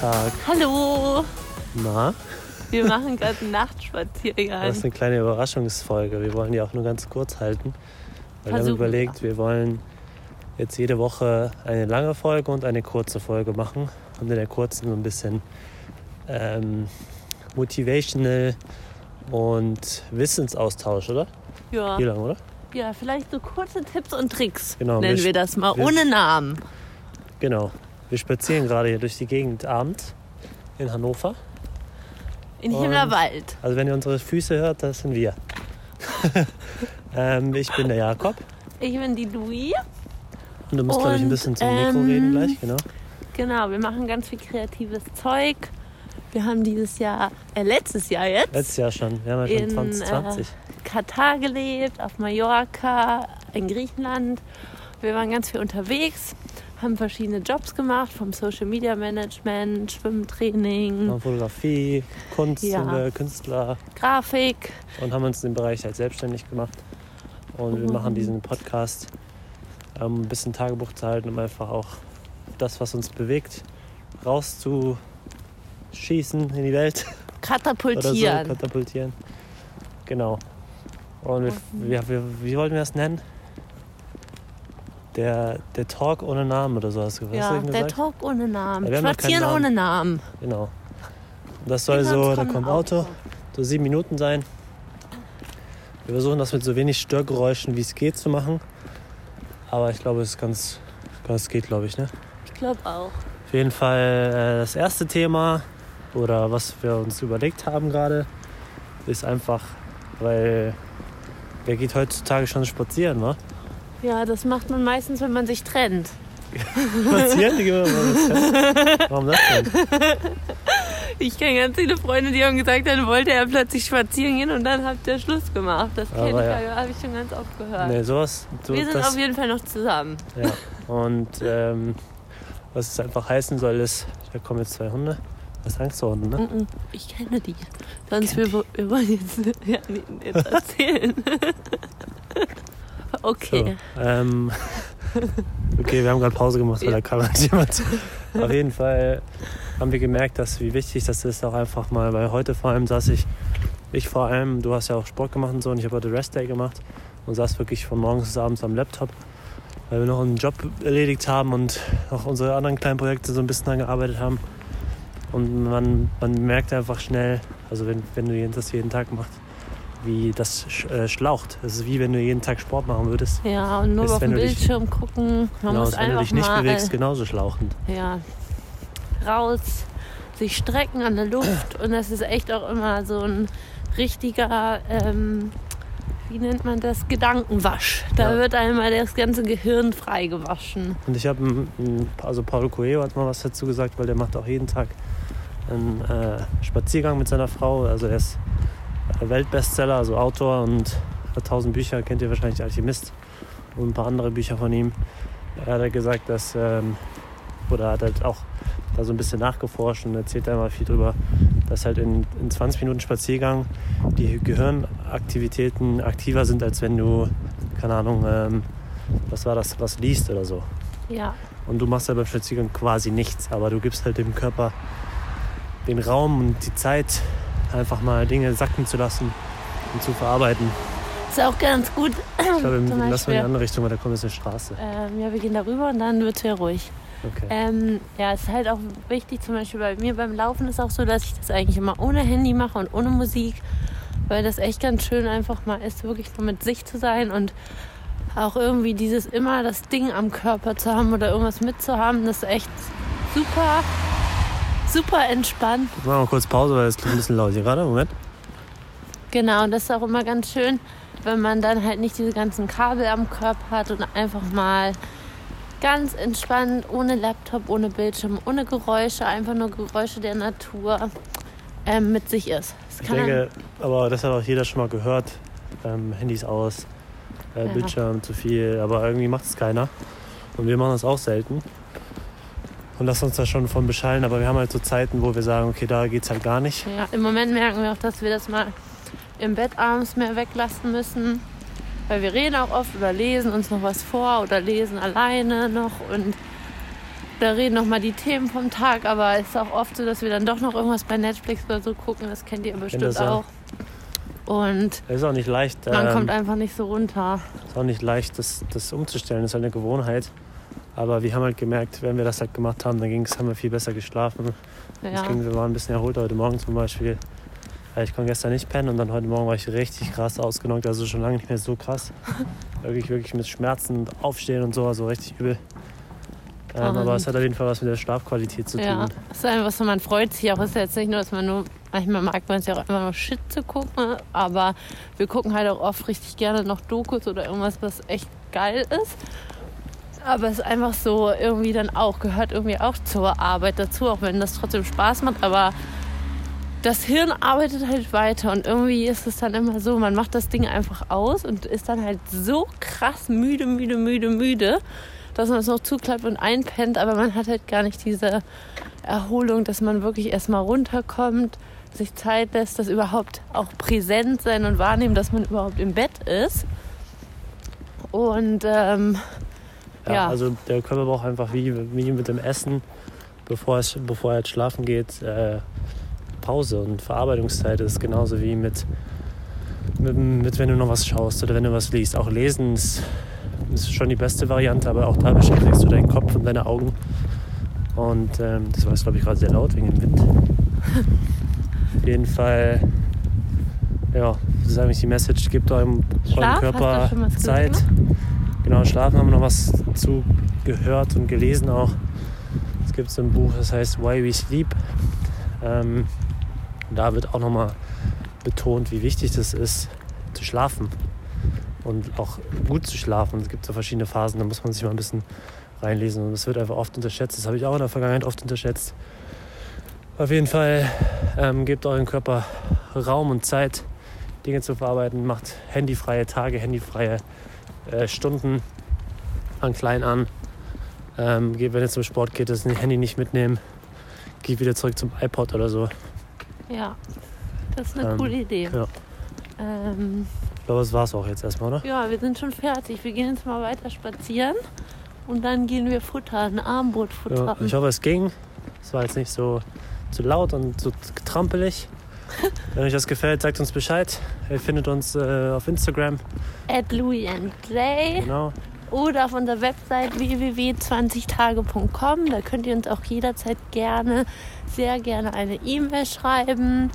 Tag. Hallo! Na, Wir machen gerade einen das Nachtspaziergang. ist eine kleine Überraschungsfolge. Wir wollen die auch nur ganz kurz halten. Weil wir haben überlegt, wir wollen jetzt jede Woche eine lange Folge und eine kurze Folge machen. Und in der kurzen so ein bisschen ähm, motivational und Wissensaustausch, oder? Ja. Wie lang, oder? ja, vielleicht so kurze Tipps und Tricks Genau, nennen wir- wir das mal, wir- ohne Namen. Genau. Wir spazieren gerade hier durch die Gegend abends in Hannover. In Und- Himmlerwald. Also wenn ihr unsere Füße hört, das sind wir. ähm, ich bin der Jakob. Ich bin die Louis. Und du musst, glaube ich, ein bisschen zum Mikro ähm, reden gleich, genau. Genau, wir machen ganz viel kreatives Zeug. Wir haben dieses Jahr, äh, letztes Jahr jetzt, Letztes Jahr schon. Wir haben ja schon in, 2020. Katar gelebt, auf Mallorca, in Griechenland. Wir waren ganz viel unterwegs, haben verschiedene Jobs gemacht, vom Social Media Management, Schwimmtraining, Fotografie, Kunst, Ja. Künstler Grafik. und haben uns in dem Bereich halt selbstständig gemacht. Und wir machen diesen Podcast, um ein bisschen Tagebuch zu halten, um einfach auch das, was uns bewegt, rauszuschießen in die Welt. oder so, Katapultieren. katapultieren. Genau. Und wir, wir, wir, wie wollten wir das nennen? Der, der Talk ohne Namen oder so hast du, ja, du eben der gesagt? Talk ohne Namen. Ja, Spazieren Namen. ohne Namen. Genau. Das soll so, da kommt ein Auto, Auto. so sieben Minuten sein. Wir versuchen das mit so wenig Störgeräuschen wie es geht zu machen. Aber ich glaube, es ist ganz, ganz geht, glaube ich. Ne? Ich glaube auch. Auf jeden Fall äh, das erste Thema oder was wir uns überlegt haben gerade, ist einfach, weil wer geht heutzutage schon spazieren, wa? Ja, das macht man meistens, wenn man sich trennt. Spazieren? Digga, Warum das denn? Ich kenne ganz viele Freunde, die haben gesagt, dann wollte er plötzlich spazieren gehen und dann hat der Schluss gemacht. Das Aber kenne ich, ja. habe ich schon ganz oft gehört. Nee, sowas. So, Wir sind das, auf jeden Fall noch zusammen. Ja. Und ähm, was es einfach heißen soll, ist, da kommen jetzt zwei Hunde. Was Angst vor Hunden, ne? Mhm. Ich kenne die. Sonst wir, wir wollen jetzt, ja, jetzt erzählen. Okay. So, ähm, okay, wir haben gerade Pause gemacht, weil da kam halt jemand. Auf jeden Fall haben wir gemerkt, dass wie wichtig das ist, auch einfach mal, weil heute vor allem saß ich, ich vor allem, du hast ja auch Sport gemacht und so und ich habe heute Rest Day gemacht und saß wirklich von morgens bis abends am Laptop, weil wir noch einen Job erledigt haben und auch unsere anderen kleinen Projekte so ein bisschen angearbeitet haben. Und man, man merkt einfach schnell, also wenn, wenn du das jeden Tag machst, wie das äh, schlaucht. Es ist wie wenn du jeden Tag Sport machen würdest. Ja, und nur Ist, auf den du dich- Bildschirm gucken. Man Genau, muss ist, wenn du dich nicht bewegst, genauso schlauchend. ja, raus, sich strecken an der Luft. Und das ist echt auch immer so ein richtiger, ähm, wie nennt man das, Gedankenwasch. Da Ja. wird einmal das ganze Gehirn freigewaschen. Und ich habe, also Paulo Coelho hat mal was dazu gesagt, weil der macht auch jeden Tag einen äh, Spaziergang mit seiner Frau. Also er ist Weltbestseller, also Autor und hat tausend Bücher, kennt ihr wahrscheinlich Alchemist und ein paar andere Bücher von ihm. Er hat halt gesagt, dass, ähm, oder hat halt auch da so ein bisschen nachgeforscht und erzählt da mal viel drüber, dass halt in, in 20 Minuten Spaziergang die Gehirnaktivitäten aktiver sind, als wenn du, keine Ahnung, ähm, was war das, was liest oder so. Ja, Und du machst ja beim Spaziergang quasi nichts, aber du gibst halt dem Körper den Raum und die Zeit, einfach mal Dinge sacken zu lassen und zu verarbeiten. ist auch ganz gut. Ich glaube, Zum lass mal in die andere Richtung, weil da kommt jetzt eine Straße. Ähm, ja, wir gehen darüber und dann wird es ja ruhig. Okay. Ähm, ja, es ist halt auch wichtig, zum Beispiel bei mir beim Laufen ist auch so, dass ich das eigentlich immer ohne Handy mache und ohne Musik, weil das echt ganz schön einfach mal ist, wirklich nur mit sich zu sein und auch irgendwie dieses immer das Ding am Körper zu haben oder irgendwas mitzuhaben, das ist echt super, super entspannt. Jetzt machen wir kurz Pause, weil es ein bisschen laut hier gerade. Moment. Genau, und das ist auch immer ganz schön, wenn man dann halt nicht diese ganzen Kabel am Körper hat und einfach mal ganz entspannt, ohne Laptop, ohne Bildschirm, ohne Geräusche, einfach nur Geräusche der Natur ähm, mit sich ist. Das Ich denke, aber das hat auch jeder schon mal gehört. Ähm, Handys aus, äh, Ja. Bildschirm zu viel, aber irgendwie macht es keiner. Und wir machen das auch selten. Und lassen uns da schon von beschallen, aber wir haben halt so Zeiten, wo wir sagen, okay, da geht's halt gar nicht. Ja, im Moment merken wir auch, dass wir das mal im Bett abends mehr weglassen müssen. Weil wir reden auch oft über Lesen uns noch was vor oder lesen alleine noch. Und da reden nochmal die Themen vom Tag, aber es ist auch oft so, dass wir dann doch noch irgendwas bei Netflix oder so gucken. Das kennt ihr bestimmt auch. Und Es ist auch nicht leicht. man ähm, kommt einfach nicht so runter. ist auch nicht leicht, das, das umzustellen. Das ist halt eine Gewohnheit. Aber wir haben halt gemerkt, wenn wir das halt gemacht haben, dann ging's, haben wir viel besser geschlafen. Ja. Ging, wir waren ein bisschen erholt heute Morgen zum Beispiel. Ich konnte gestern nicht pennen und dann heute Morgen war ich richtig krass ausgenockt. Also schon lange nicht mehr so krass. wirklich, wirklich mit Schmerzen und Aufstehen und so, also richtig übel. Ähm, Und- aber es hat auf jeden Fall was mit der Schlafqualität zu tun. Ja, es ist einfach so, man freut sich auch. Es ist jetzt nicht nur, dass man nur, manchmal mag man es ja auch einfach nur Shit zu gucken, aber wir gucken halt auch oft richtig gerne noch Dokus oder irgendwas, was echt geil ist. Aber es ist einfach so irgendwie dann auch, gehört irgendwie auch zur Arbeit dazu, auch wenn das trotzdem Spaß macht, aber das Hirn arbeitet halt weiter und irgendwie ist es dann immer so, man macht das Ding einfach aus und ist dann halt so krass müde, müde, müde, müde, dass man es noch zuklappt und einpennt, aber man hat halt gar nicht diese Erholung, dass man wirklich erstmal runterkommt, sich Zeit lässt, dass überhaupt auch präsent sein und wahrnehmen, dass man überhaupt im Bett ist. Und ähm, Ja, Ja. Also der Körper braucht einfach wie, wie mit dem Essen, bevor, es, bevor er jetzt schlafen geht, äh, Pause und Verarbeitungszeit ist genauso wie mit, mit, mit, wenn du noch was schaust oder wenn du was liest. Auch lesen ist, ist schon die beste Variante, aber auch da beschäftigst du deinen Kopf und deine Augen. Und ähm, das war jetzt, glaube ich, gerade sehr laut wegen dem Wind. Auf jeden Fall, ja, das ist eigentlich die Message, gebt eurem, eurem Körper Zeit. gelesen? Genau, Schlafen haben wir noch was zu gehört und gelesen auch. Es gibt so ein Buch, das heißt Why We Sleep. Ähm, da wird auch nochmal betont, wie wichtig das ist, zu schlafen. Und auch gut zu schlafen. Es gibt so verschiedene Phasen, da muss man sich mal ein bisschen reinlesen. Und das wird einfach oft unterschätzt. Das habe ich auch in der Vergangenheit oft unterschätzt. Auf jeden Fall ähm, gebt eurem Körper Raum und Zeit, Dinge zu verarbeiten. Macht handyfreie Tage, handyfreie äh, Stunden an klein an. Ähm, geht, wenn ihr zum Sport geht, das Handy nicht mitnehmen. Geht wieder zurück zum iPod oder so. ja, das ist eine Ähm, coole Idee. ja. Ähm, Ich glaube, das war es auch jetzt erstmal, oder? ja, wir sind schon fertig. Wir gehen jetzt mal weiter spazieren und dann gehen wir futtern, Armbrot Ja, futtern. ich hoffe, es ging. Es war jetzt nicht so zu laut und so getrampelig. Wenn euch das gefällt, sagt uns Bescheid. Ihr findet uns äh, auf Instagram. at Louis and Jay Genau. oder auf unserer Website www.20tage.com. Da könnt ihr uns auch jederzeit gerne, sehr gerne eine E-Mail schreiben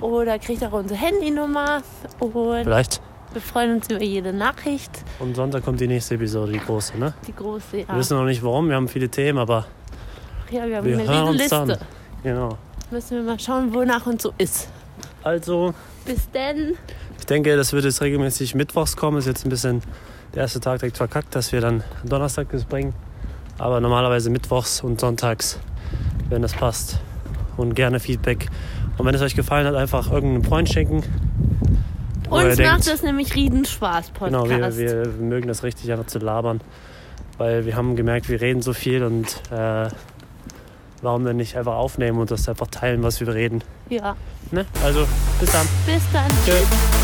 oder kriegt auch unsere Handynummer und Vielleicht. wir freuen uns über jede Nachricht. Und Sonntag kommt die nächste Episode, die große, ne? Die große, ja. Wir wissen noch nicht warum, wir haben viele Themen, aber ja wir haben wir eine hören uns dann. Genau. Müssen wir mal schauen, wonach uns so ist. Also, Bis denn. Ich denke, das wird jetzt regelmäßig mittwochs kommen. Ist jetzt ein bisschen der erste Tag direkt verkackt, dass wir dann Donnerstag das bringen. Aber normalerweise mittwochs und sonntags, wenn das passt. Und gerne Feedback. Und wenn es euch gefallen hat, einfach irgendeinen Freund schenken. Uns denkt- macht das nämlich Riesenspaß, Genau, Podcast. wir, wir mögen das richtig einfach zu labern. Weil wir haben gemerkt, wir reden so viel und äh, warum denn nicht einfach aufnehmen und das einfach teilen, was wir reden. ja. Ne? Also, bis dann. Bis dann. Tschö.